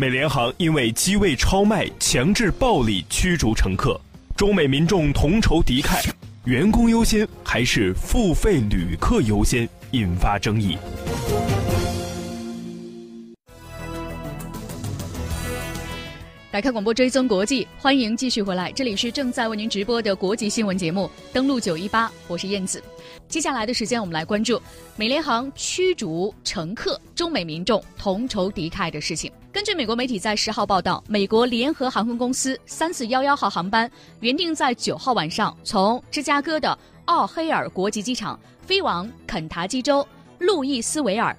美联航因为机位超卖强制暴力驱逐乘客，中美民众同仇敌忾，员工优先还是付费旅客优先，引发争议。打开广播追踪国际，欢迎继续回来，这里是正在为您直播的国际新闻节目，登录九一八，我是燕子。接下来的时间，我们来关注美联航驱逐乘客，中美民众同仇敌忾的事情。根据美国媒体在十号报道，美国联合航空公司三四幺幺号航班原定在九号晚上从芝加哥的奥黑尔国际机场飞往肯塔基州路易斯维尔，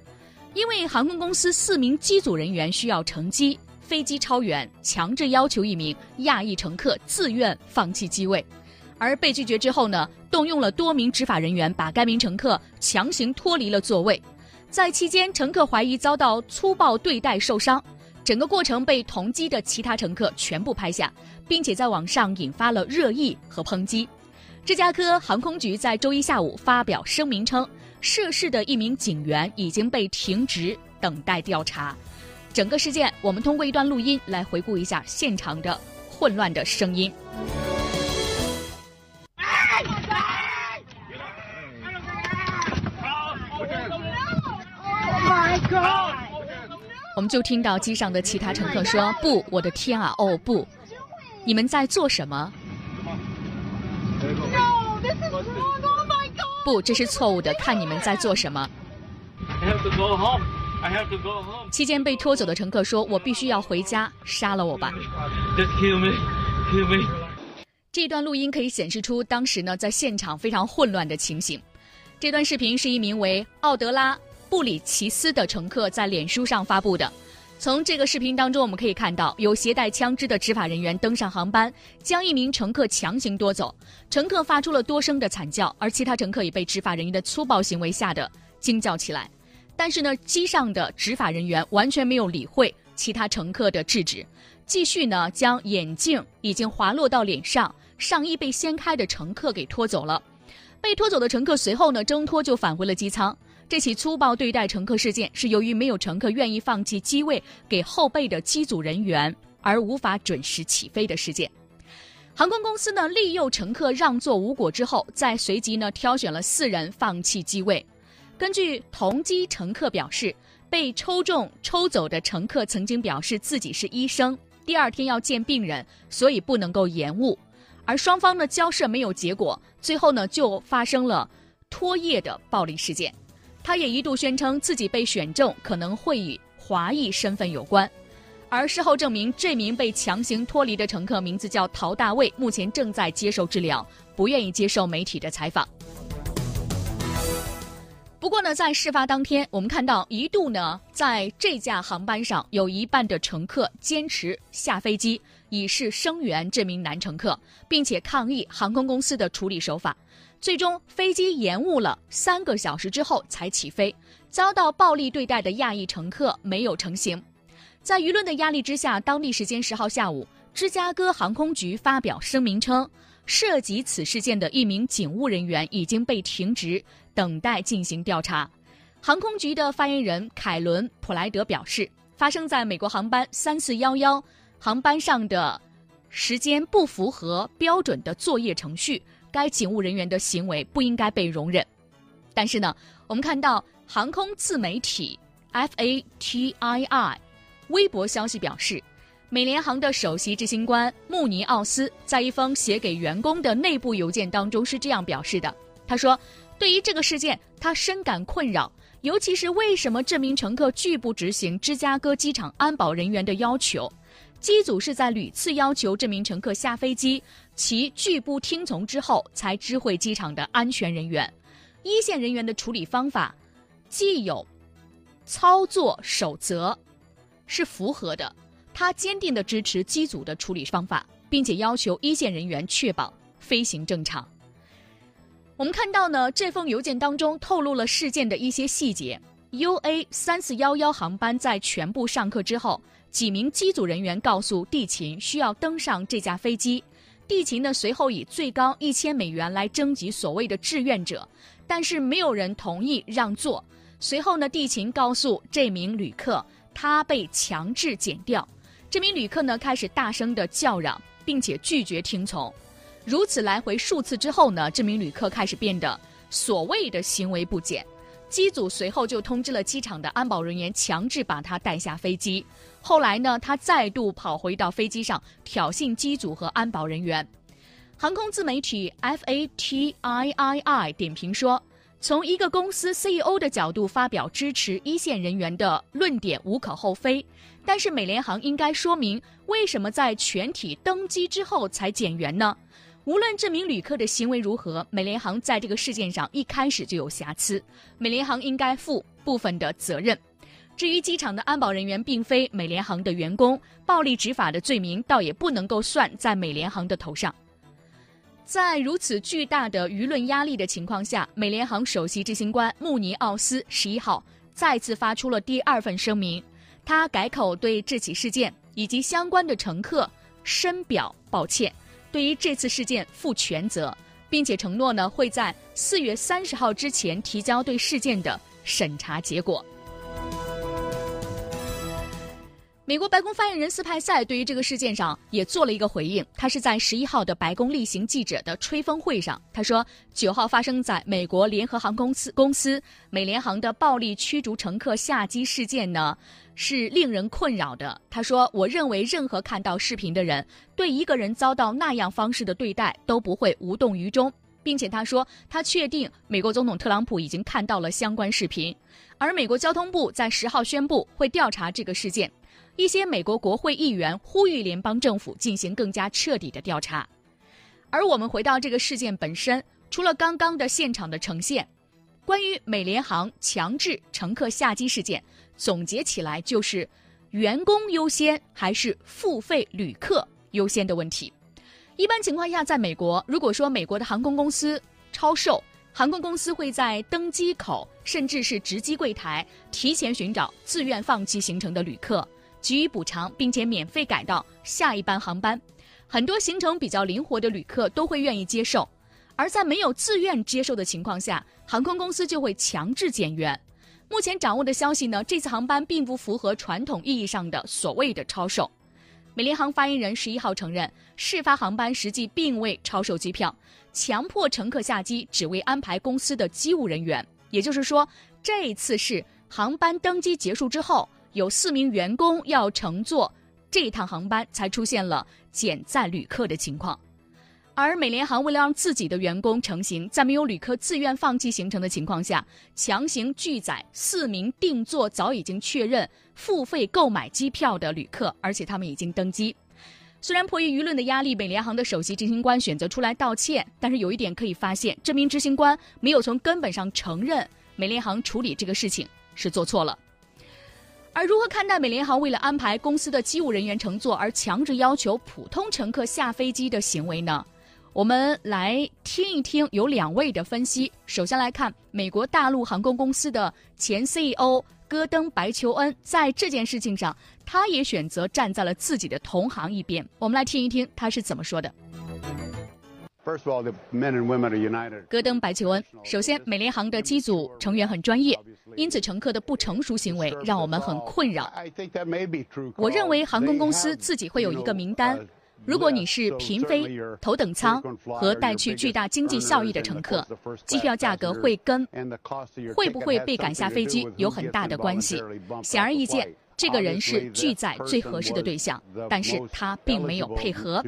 因为航空公司四名机组人员需要乘机。飞机超员，强制要求一名亚裔乘客自愿放弃机位，而被拒绝之后呢，动用了多名执法人员把该名乘客强行脱离了座位。在期间，乘客怀疑遭到粗暴对待受伤，整个过程被同机的其他乘客全部拍下，并且在网上引发了热议和抨击。芝加哥航空局在周一下午发表声明称，涉事的一名警员已经被停职，等待调查。整个事件，我们通过一段录音来回顾一下现场的混乱的声音。我们就听到机上的其他乘客说：“不，我的天啊，哦不，你们在做什么？不，这是错误的，看你们在做什么。”期间被拖走的乘客说：“我必须要回家，杀了我吧。”这段录音可以显示出当时呢在现场非常混乱的情形。这段视频是一名为奥德拉布里奇斯的乘客在脸书上发布的。从这个视频当中，我们可以看到有携带枪支的执法人员登上航班，将一名乘客强行夺走。乘客发出了多声的惨叫，而其他乘客也被执法人员的粗暴行为吓得惊叫起来。但是呢，机上的执法人员完全没有理会其他乘客的制止，继续呢将眼镜已经滑落到脸上、上衣被掀开的乘客给拖走了。被拖走的乘客随后呢挣脱就返回了机舱。这起粗暴对待乘客事件是由于没有乘客愿意放弃机位给后备的机组人员而无法准时起飞的事件。航空公司呢利诱乘客让座无果之后，再随即呢挑选了四人放弃机位。根据同机乘客表示，被抽中抽走的乘客曾经表示自己是医生，第二天要见病人，所以不能够延误。而双方呢交涉没有结果，最后呢就发生了拖夜的暴力事件。他也一度宣称自己被选中可能会与华裔身份有关，而事后证明这名被强行脱离的乘客名字叫陶大卫，目前正在接受治疗，不愿意接受媒体的采访。不过呢，在事发当天，我们看到一度呢，在这架航班上有一半的乘客坚持下飞机，以示声援这名男乘客，并且抗议航空公司的处理手法。最终，飞机延误了三个小时之后才起飞，遭到暴力对待的亚裔乘客没有成行。在舆论的压力之下，当地时间十号下午，芝加哥航空局发表声明称，涉及此事件的一名警务人员已经被停职。等待进行调查。航空局的发言人凯伦·普莱德表示，发生在美国航班三四幺幺航班上的时间不符合标准的作业程序，该警务人员的行为不应该被容忍。但是呢，我们看到航空自媒体 FATII 微博消息表示，美联航的首席执行官穆尼奥斯在一封写给员工的内部邮件当中是这样表示的，他说。对于这个事件，他深感困扰，尤其是为什么这名乘客拒不执行芝加哥机场安保人员的要求？机组是在屡次要求这名乘客下飞机，其拒不听从之后，才知会机场的安全人员。一线人员的处理方法，既有操作守则，是符合的。他坚定地支持机组的处理方法，并且要求一线人员确保飞行正常。我们看到呢，这封邮件当中透露了事件的一些细节。U A 三四幺幺航班在全部上课之后，几名机组人员告诉地勤需要登上这架飞机。地勤呢随后以最高一千美元来征集所谓的志愿者，但是没有人同意让座。随后呢，地勤告诉这名旅客，他被强制检调。这名旅客呢开始大声的叫嚷，并且拒绝听从。如此来回数次之后呢，这名旅客开始变得所谓的行为不检。机组随后就通知了机场的安保人员，强制把他带下飞机。后来呢，他再度跑回到飞机上，挑衅机组和安保人员。航空自媒体 FATIII 点评说：“从一个公司 CEO 的角度发表支持一线人员的论点无可厚非，但是美联航应该说明为什么在全体登机之后才减员呢？”无论这名旅客的行为如何，美联航在这个事件上一开始就有瑕疵，美联航应该负部分的责任。至于机场的安保人员并非美联航的员工，暴力执法的罪名倒也不能够算在美联航的头上。在如此巨大的舆论压力的情况下，美联航首席执行官穆尼奥斯十一号再次发出了第二份声明，他改口对这起事件以及相关的乘客深表抱歉。对于这次事件负全责，并且承诺呢会在四月三十号之前提交对事件的审查结果。美国白宫发言人斯派塞对于这个事件上也做了一个回应，他是在十一号的白宫例行记者的吹风会上，他说九号发生在美国联合航空公司公司美联航的暴力驱逐乘客下机事件呢。是令人困扰的。他说：“我认为任何看到视频的人，对一个人遭到那样方式的对待都不会无动于衷，并且他说他确定美国总统特朗普已经看到了相关视频，而美国交通部在十号宣布会调查这个事件。一些美国国会议员呼吁联邦政府进行更加彻底的调查。而我们回到这个事件本身，除了刚刚的现场的呈现，关于美联航强制乘客下机事件。”总结起来就是，员工优先还是付费旅客优先的问题。一般情况下，在美国，如果说美国的航空公司超售，航空公司会在登机口甚至是值机柜台提前寻找自愿放弃行程的旅客，给予补偿，并且免费改到下一班航班。很多行程比较灵活的旅客都会愿意接受，而在没有自愿接受的情况下，航空公司就会强制减员。目前掌握的消息呢，这次航班并不符合传统意义上的所谓的超售。美联航发言人十一号承认，事发航班实际并未超售机票，强迫乘客下机只为安排公司的机务人员。也就是说，这一次是航班登机结束之后，有四名员工要乘坐这趟航班，才出现了减载旅客的情况。而美联航为了让自己的员工成行，在没有旅客自愿放弃行程的情况下，强行拒载四名定座早已经确认付费购买机票的旅客，而且他们已经登机。虽然迫于舆论的压力，美联航的首席执行官选择出来道歉，但是有一点可以发现，这名执行官没有从根本上承认美联航处理这个事情是做错了。而如何看待美联航为了安排公司的机务人员乘坐而强制要求普通乘客下飞机的行为呢？我们来听一听有两位的分析。首先来看美国大陆航空公司的前 CEO 戈登·白求恩，在这件事情上，他也选择站在了自己的同行一边。我们来听一听他是怎么说的。戈登·白求恩，首先，美联航的机组成员很专业，因此乘客的不成熟行为让我们很困扰。我认为航空公司自己会有一个名单。如果你是嫔妃、头等舱和带去巨大经济效益的乘客，机票价格会跟会不会被赶下飞机有很大的关系。显而易见，这个人是拒载最合适的对象，但是他并没有配合。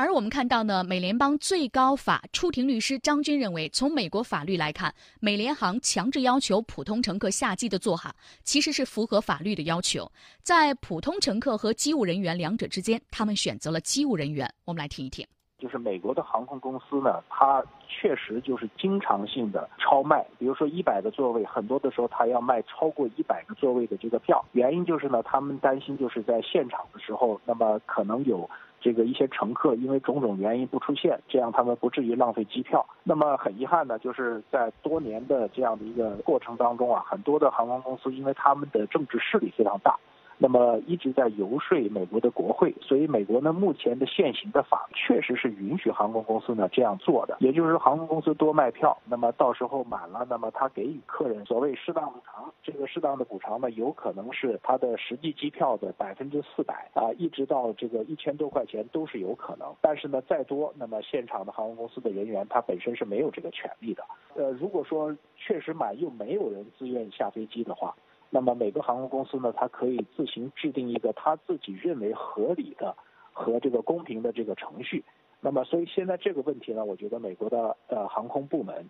而我们看到呢，美联邦最高法出庭律师张军认为，从美国法律来看，美联航强制要求普通乘客下机的做法，其实是符合法律的要求。在普通乘客和机务人员两者之间，他们选择了机务人员。我们来听一听。就是美国的航空公司呢，它确实就是经常性的超卖，比如说一百个座位，很多的时候它要卖超过一百个座位的这个票。原因就是呢，他们担心就是在现场的时候，那么可能有。这个一些乘客因为种种原因不出现，这样他们不至于浪费机票。那么很遗憾呢，就是在多年的这样的一个过程当中啊，很多的航空公司因为他们的政治势力非常大，那么一直在游说美国的国会，所以美国呢目前的现行的法确实是允许航空公司呢这样做的，也就是说航空公司多卖票，那么到时候满了，那么他给予客人所谓适当补偿，这个适当的补偿呢有可能是他的实际机票的百分之四百啊，一直到这个一千多块钱都是有可能，但是呢再多，那么现场的航空公司的人员他本身是没有这个权利的，呃，如果说确实满又没有人自愿下飞机的话。那么每个航空公司呢，它可以自行制定一个他自己认为合理的和这个公平的这个程序。那么所以现在这个问题呢，我觉得美国的呃航空部门，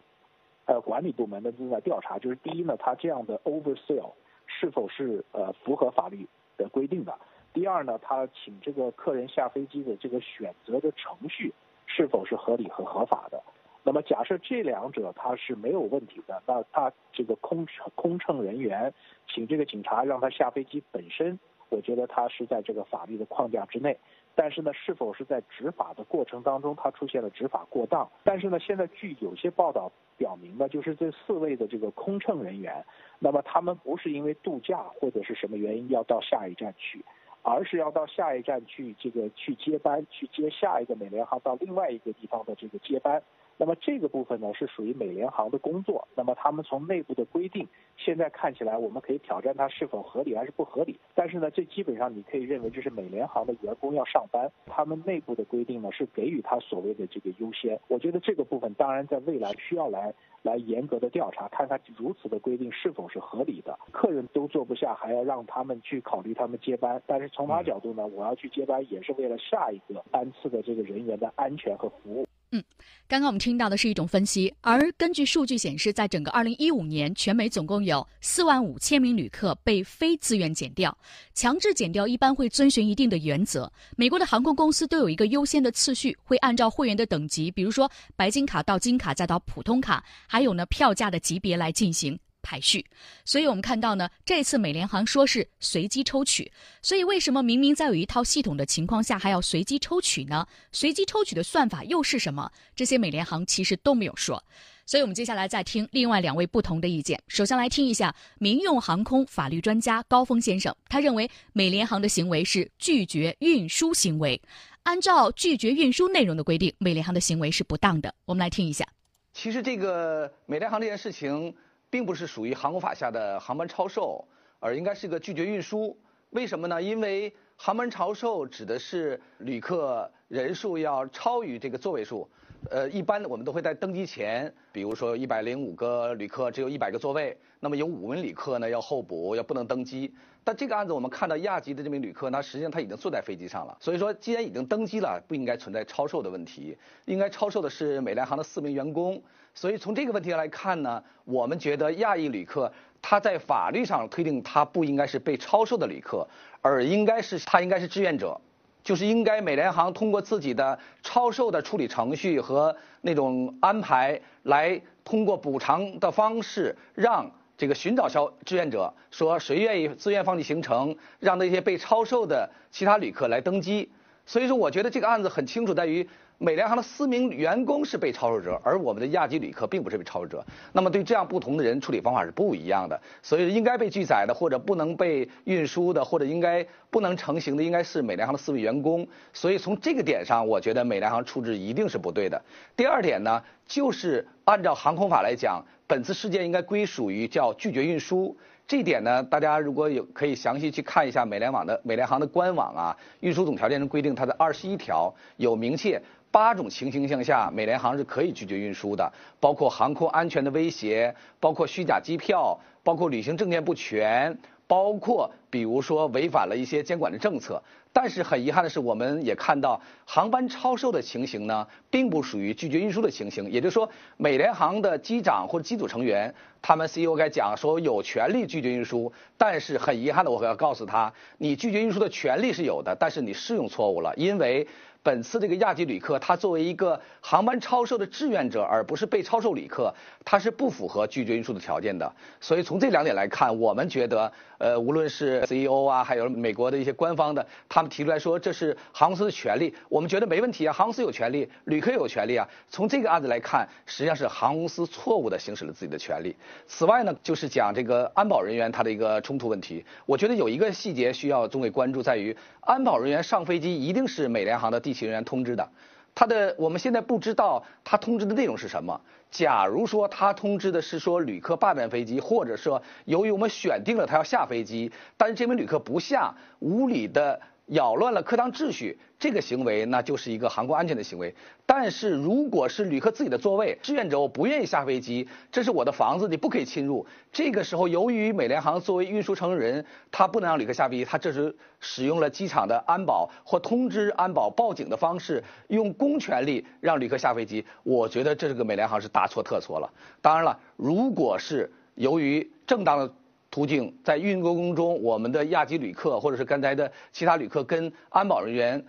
呃管理部门呢正在调查，就是第一呢，他这样的 oversell 是否是呃符合法律的规定的；第二呢，他请这个客人下飞机的这个选择的程序是否是合理和合法的。那么假设这两者他是没有问题的，那他这个空乘空乘人员请这个警察让他下飞机本身，我觉得他是在这个法律的框架之内。但是呢，是否是在执法的过程当中他出现了执法过当？但是呢，现在据有些报道表明呢，就是这四位的这个空乘人员，那么他们不是因为度假或者是什么原因要到下一站去，而是要到下一站去这个去接班，去接下一个美联航到另外一个地方的这个接班。那么这个部分呢是属于美联航的工作。那么他们从内部的规定，现在看起来我们可以挑战它是否合理还是不合理。但是呢，这基本上你可以认为这是美联航的员工要上班，他们内部的规定呢是给予他所谓的这个优先。我觉得这个部分当然在未来需要来来严格的调查，看看如此的规定是否是合理的。客人都坐不下，还要让他们去考虑他们接班。但是从他角度呢，我要去接班也是为了下一个班次的这个人员的安全和服务。嗯，刚刚我们听到的是一种分析，而根据数据显示，在整个二零一五年，全美总共有四万五千名旅客被非自愿减掉。强制减掉一般会遵循一定的原则，美国的航空公司都有一个优先的次序，会按照会员的等级，比如说白金卡到金卡再到普通卡，还有呢票价的级别来进行。排序，所以我们看到呢，这次美联航说是随机抽取，所以为什么明明在有一套系统的情况下还要随机抽取呢？随机抽取的算法又是什么？这些美联航其实都没有说。所以我们接下来再听另外两位不同的意见。首先来听一下民用航空法律专家高峰先生，他认为美联航的行为是拒绝运输行为，按照拒绝运输内容的规定，美联航的行为是不当的。我们来听一下。其实这个美联航这件事情。并不是属于航空法下的航班超售，而应该是个拒绝运输。为什么呢？因为航班超售指的是旅客人数要超于这个座位数。呃，一般我们都会在登机前，比如说一百零五个旅客只有一百个座位，那么有五名旅客呢要候补，要不能登机。但这个案子我们看到亚籍的这名旅客，那实际上他已经坐在飞机上了。所以说，既然已经登机了，不应该存在超售的问题。应该超售的是美联航的四名员工。所以从这个问题来看呢，我们觉得亚裔旅客他在法律上推定他不应该是被超售的旅客，而应该是他应该是志愿者。就是应该美联航通过自己的超售的处理程序和那种安排，来通过补偿的方式，让这个寻找消志愿者说谁愿意自愿放弃行程，让那些被超售的其他旅客来登机。所以说，我觉得这个案子很清楚，在于。美联航的四名员工是被超售者，而我们的亚籍旅客并不是被超售者。那么对这样不同的人处理方法是不一样的，所以应该被拒载的或者不能被运输的或者应该不能成行的，应该是美联航的四位员工。所以从这个点上，我觉得美联航处置一定是不对的。第二点呢，就是按照航空法来讲，本次事件应该归属于叫拒绝运输。这一点呢，大家如果有可以详细去看一下美联网的美联航的官网啊，运输总条件中规定，它的二十一条有明确八种情形向下，美联航是可以拒绝运输的，包括航空安全的威胁，包括虚假机票，包括旅行证件不全。包括比如说违反了一些监管的政策，但是很遗憾的是，我们也看到航班超售的情形呢，并不属于拒绝运输的情形。也就是说，美联航的机长或者机组成员，他们 CEO 该讲说有权利拒绝运输，但是很遗憾的，我要告诉他，你拒绝运输的权利是有的，但是你适用错误了，因为本次这个亚籍旅客他作为一个航班超售的志愿者，而不是被超售旅客，他是不符合拒绝运输的条件的。所以从这两点来看，我们觉得，呃，无论是 CEO 啊，还有美国的一些官方的，他们提出来说这是航空公司的权利，我们觉得没问题啊，航空公司有权利，旅客有权利啊。从这个案子来看，实际上是航空公司错误的行使了自己的权利。此外呢，就是讲这个安保人员他的一个冲突问题，我觉得有一个细节需要中委关注，在于安保人员上飞机一定是美联航的地勤人员通知的。他的我们现在不知道他通知的内容是什么。假如说他通知的是说旅客霸占飞机，或者说由于我们选定了他要下飞机，但是这名旅客不下，无理的。扰乱了课堂秩序，这个行为那就是一个航空安全的行为。但是如果是旅客自己的座位，志愿者我不愿意下飞机，这是我的房子，你不可以侵入。这个时候，由于美联航作为运输承人，他不能让旅客下飞机，他这是使用了机场的安保或通知安保报警的方式，用公权力让旅客下飞机。我觉得这是个美联航是大错特错了。当然了，如果是由于正当的。途径在运过程中，我们的亚籍旅客或者是刚才的其他旅客跟安保人员，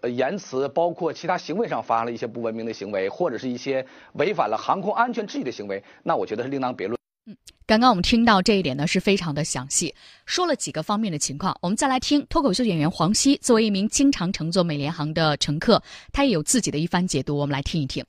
呃言辞包括其他行为上发生了一些不文明的行为，或者是一些违反了航空安全秩序的行为，那我觉得是另当别论。嗯，刚刚我们听到这一点呢是非常的详细，说了几个方面的情况。我们再来听脱口秀演员黄西作为一名经常乘坐美联航的乘客，他也有自己的一番解读，我们来听一听。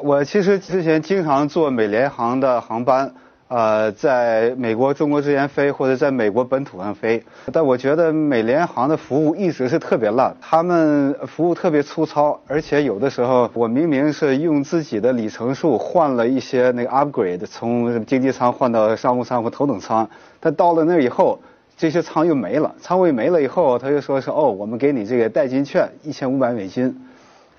我其实之前经常坐美联航的航班。呃，在美国、中国之间飞，或者在美国本土上飞，但我觉得美联航的服务一直是特别烂，他们服务特别粗糙，而且有的时候我明明是用自己的里程数换了一些那个 upgrade，从经济舱换到商务舱或头等舱，但到了那以后，这些舱又没了，舱位没了以后，他就说是哦，我们给你这个代金券一千五百美金，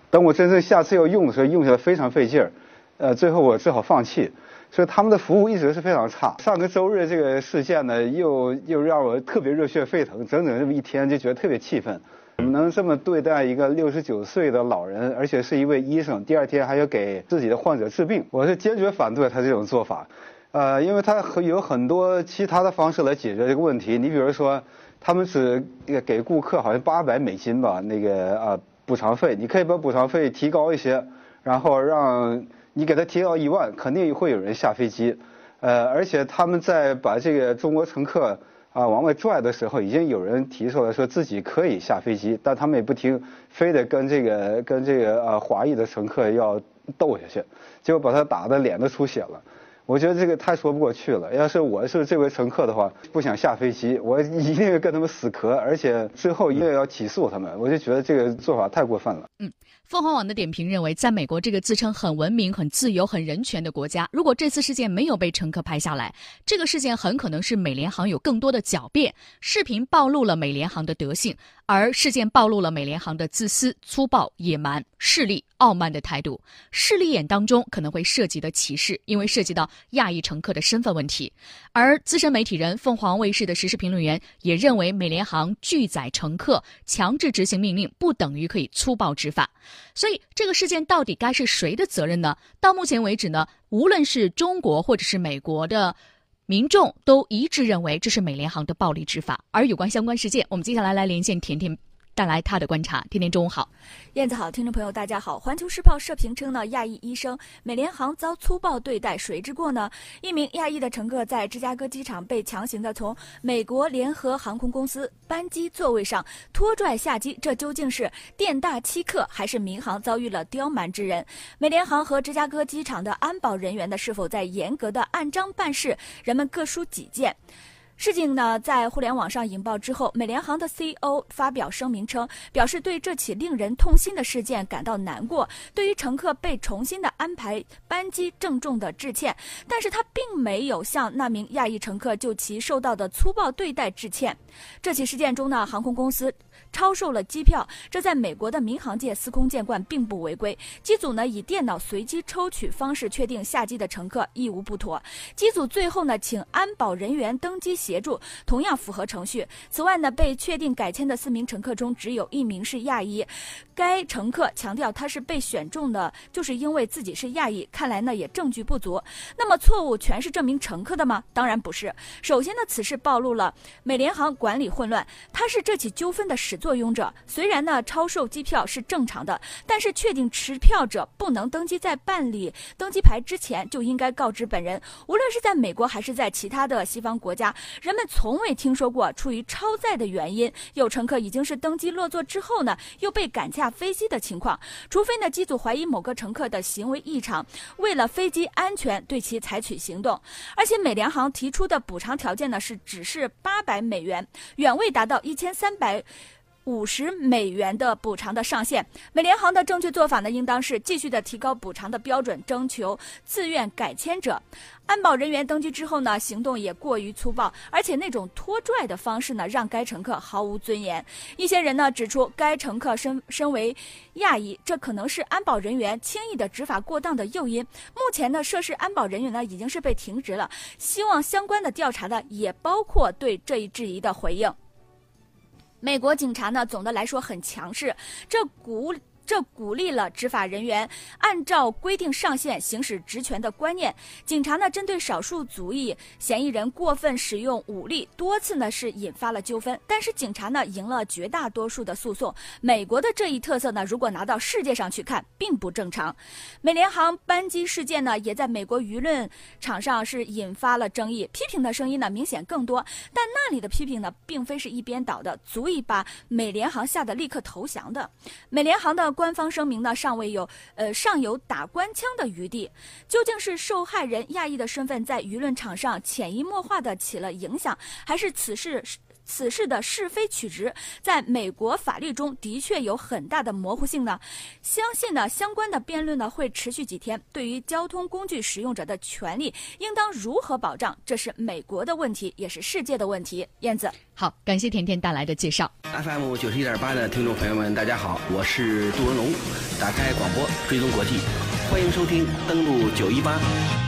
等我真正下次要用的时候，用起来非常费劲儿，呃，最后我只好放弃。所以他们的服务一直是非常差。上个周日这个事件呢，又又让我特别热血沸腾，整整这么一天就觉得特别气愤。怎么能这么对待一个六十九岁的老人，而且是一位医生，第二天还要给自己的患者治病？我是坚决反对他这种做法。呃，因为他有很多其他的方式来解决这个问题。你比如说，他们只给顾客好像八百美金吧，那个啊补偿费，你可以把补偿费提高一些，然后让。你给他提到一万，肯定会有人下飞机，呃，而且他们在把这个中国乘客啊往外拽的时候，已经有人提出来说自己可以下飞机，但他们也不听，非得跟这个跟这个呃华裔的乘客要斗下去，结果把他打的脸都出血了。我觉得这个太说不过去了。要是我是这位乘客的话，不想下飞机，我一定要跟他们死磕，而且最后一定要起诉他们。我就觉得这个做法太过分了。嗯。凤凰网的点评认为，在美国这个自称很文明、很自由、很人权的国家，如果这次事件没有被乘客拍下来，这个事件很可能是美联航有更多的狡辩。视频暴露了美联航的德性，而事件暴露了美联航的自私、粗暴、野蛮、势利、傲慢的态度。势利眼当中可能会涉及的歧视，因为涉及到亚裔乘客的身份问题。而资深媒体人、凤凰卫视的时事评论员也认为，美联航拒载乘客、强制执行命令，不等于可以粗暴执法。所以这个事件到底该是谁的责任呢？到目前为止呢，无论是中国或者是美国的民众都一致认为这是美联航的暴力执法。而有关相关事件，我们接下来来连线甜甜。带来他的观察。天天中午好，燕子好，听众朋友大家好。环球时报社评称呢，亚裔医生美联航遭粗暴对待，谁之过呢？一名亚裔的乘客在芝加哥机场被强行的从美国联合航空公司班机座位上拖拽下机，这究竟是店大欺客，还是民航遭遇了刁蛮之人？美联航和芝加哥机场的安保人员呢，是否在严格的按章办事？人们各抒己见。事情呢，在互联网上引爆之后，美联航的 CEO 发表声明称，表示对这起令人痛心的事件感到难过，对于乘客被重新的安排班机郑重的致歉。但是他并没有向那名亚裔乘客就其受到的粗暴对待致歉。这起事件中呢，航空公司。超售了机票，这在美国的民航界司空见惯，并不违规。机组呢以电脑随机抽取方式确定下机的乘客，亦无不妥。机组最后呢请安保人员登机。协助，同样符合程序。此外呢，被确定改签的四名乘客中，只有一名是亚裔。该乘客强调他是被选中的，就是因为自己是亚裔。看来呢，也证据不足。那么错误全是这名乘客的吗？当然不是。首先呢，此事暴露了美联航管理混乱，他是这起纠纷的始作俑者。虽然呢，超售机票是正常的，但是确定持票者不能登机，在办理登机牌之前就应该告知本人。无论是在美国还是在其他的西方国家，人们从未听说过出于超载的原因，有乘客已经是登机落座之后呢，又被赶下飞机的情况。除非呢，机组怀疑某个乘客的行为异常，为了飞机安全对其采取行动。而且美联航提出的补偿条件呢，是只是八百美元，远未达到一千三百。五十美元的补偿的上限，美联航的正确做法呢，应当是继续的提高补偿的标准，征求自愿改签者。安保人员登机之后呢，行动也过于粗暴，而且那种拖拽的方式呢，让该乘客毫无尊严。一些人呢指出，该乘客身身为亚裔，这可能是安保人员轻易的执法过当的诱因。目前呢，涉事安保人员呢已经是被停职了，希望相关的调查呢也包括对这一质疑的回应。美国警察呢，总的来说很强势，这股这鼓励了执法人员按照规定上限行使职权的观念。警察呢，针对少数族裔嫌疑人过分使用武力，多次呢是引发了纠纷。但是警察呢赢了绝大多数的诉讼。美国的这一特色呢，如果拿到世界上去看，并不正常。美联航班机事件呢，也在美国舆论场上是引发了争议，批评的声音呢明显更多。但那里的批评呢，并非是一边倒的，足以把美联航吓得立刻投降的。美联航的。官方声明呢，尚未有呃尚有打官腔的余地。究竟是受害人亚裔的身份在舆论场上潜移默化的起了影响，还是此事此事的是非曲直在美国法律中的确有很大的模糊性呢？相信呢相关的辩论呢会持续几天。对于交通工具使用者的权利，应当如何保障？这是美国的问题，也是世界的问题。燕子。好，感谢甜甜带来的介绍。FM 九十一点八的听众朋友们，大家好，我是杜文龙。打开广播，追踪国际，欢迎收听登录九一八。